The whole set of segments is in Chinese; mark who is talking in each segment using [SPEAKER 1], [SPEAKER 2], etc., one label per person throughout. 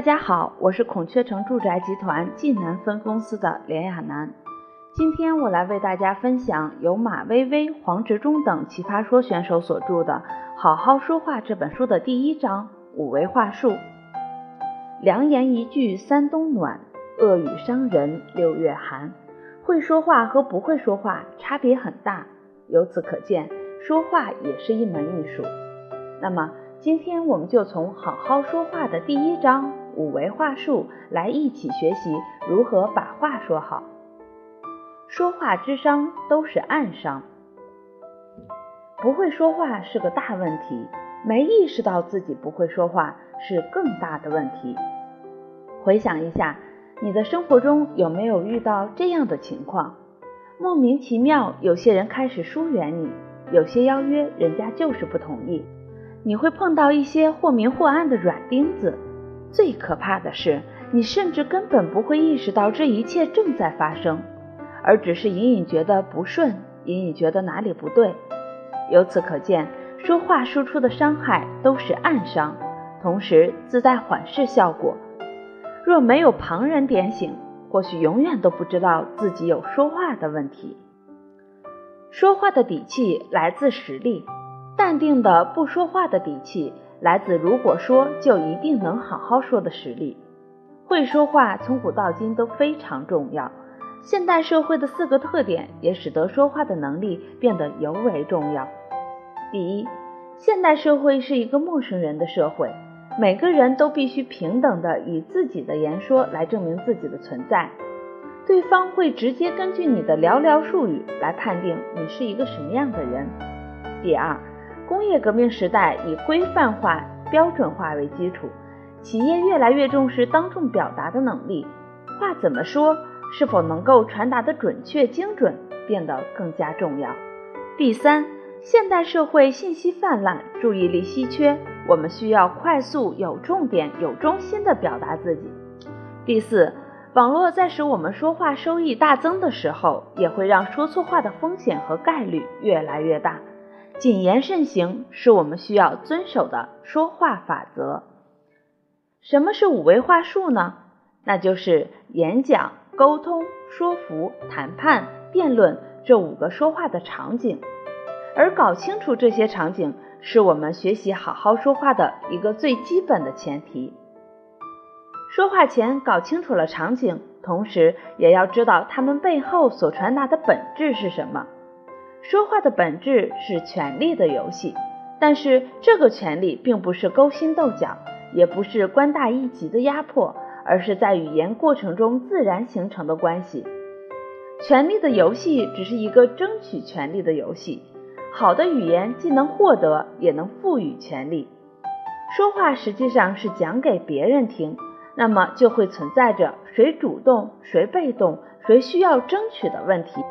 [SPEAKER 1] 大家好，我是孔雀城住宅集团济南分公司的连亚楠。今天我来为大家分享由马薇薇、黄执中等奇葩说选手所著的《好好说话》这本书的第一章五维话术。良言一句三冬暖，恶语伤人六月寒。会说话和不会说话差别很大，由此可见，说话也是一门艺术。那么，今天我们就从好好说话的第一章五维话术来一起学习如何把话说好。说话之伤都是暗伤，不会说话是个大问题，没意识到自己不会说话是更大的问题。回想一下，你的生活中有没有遇到这样的情况？莫名其妙，有些人开始疏远你，有些邀约人家就是不同意。你会碰到一些或明或暗的软钉子，最可怕的是，你甚至根本不会意识到这一切正在发生，而只是隐隐觉得不顺，隐隐觉得哪里不对。由此可见，说话输出的伤害都是暗伤，同时自带缓释效果。若没有旁人点醒，或许永远都不知道自己有说话的问题。说话的底气来自实力。淡定的不说话的底气，来自如果说就一定能好好说的实力。会说话从古到今都非常重要。现代社会的四个特点也使得说话的能力变得尤为重要。第一，现代社会是一个陌生人的社会，每个人都必须平等的以自己的言说来证明自己的存在，对方会直接根据你的寥寥数语来判定你是一个什么样的人。第二。工业革命时代以规范化、标准化为基础，企业越来越重视当众表达的能力，话怎么说，是否能够传达的准确精准，变得更加重要。第三，现代社会信息泛滥，注意力稀缺，我们需要快速、有重点、有中心的表达自己。第四，网络在使我们说话收益大增的时候，也会让说错话的风险和概率越来越大。谨言慎行是我们需要遵守的说话法则。什么是五维话术呢？那就是演讲、沟通、说服、谈判、辩论这五个说话的场景。而搞清楚这些场景，是我们学习好好说话的一个最基本的前提。说话前搞清楚了场景，同时也要知道他们背后所传达的本质是什么。说话的本质是权力的游戏，但是这个权力并不是勾心斗角，也不是官大一级的压迫，而是在语言过程中自然形成的关系。权力的游戏只是一个争取权力的游戏。好的语言既能获得，也能赋予权力。说话实际上是讲给别人听，那么就会存在着谁主动、谁被动、谁需要争取的问题。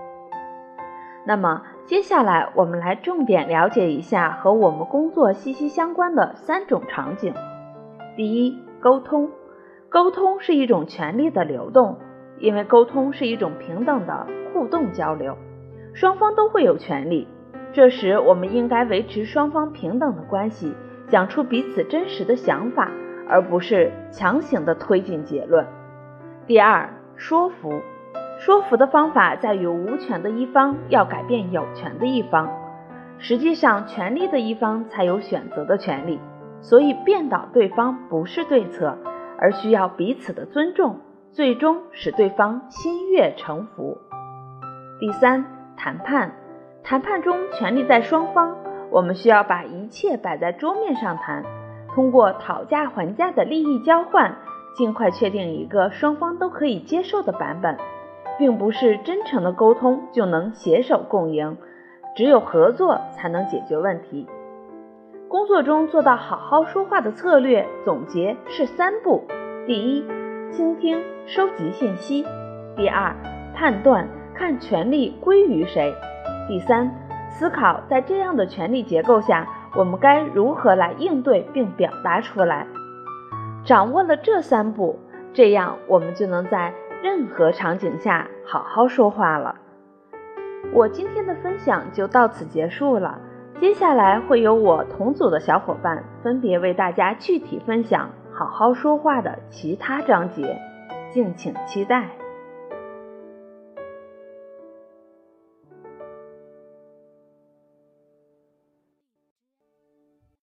[SPEAKER 1] 那么。接下来，我们来重点了解一下和我们工作息息相关的三种场景。第一，沟通。沟通是一种权力的流动，因为沟通是一种平等的互动交流，双方都会有权利。这时，我们应该维持双方平等的关系，讲出彼此真实的想法，而不是强行的推进结论。第二，说服。说服的方法在于无权的一方要改变有权的一方，实际上权力的一方才有选择的权利，所以变倒对方不是对策，而需要彼此的尊重，最终使对方心悦诚服。第三，谈判，谈判中权力在双方，我们需要把一切摆在桌面上谈，通过讨价还价的利益交换，尽快确定一个双方都可以接受的版本。并不是真诚的沟通就能携手共赢，只有合作才能解决问题。工作中做到好好说话的策略总结是三步：第一，倾听收集信息；第二，判断看权力归于谁；第三，思考在这样的权力结构下，我们该如何来应对并表达出来。掌握了这三步，这样我们就能在。任何场景下好好说话了。我今天的分享就到此结束了，接下来会由我同组的小伙伴分别为大家具体分享好好好说话的其他章节，敬请期待。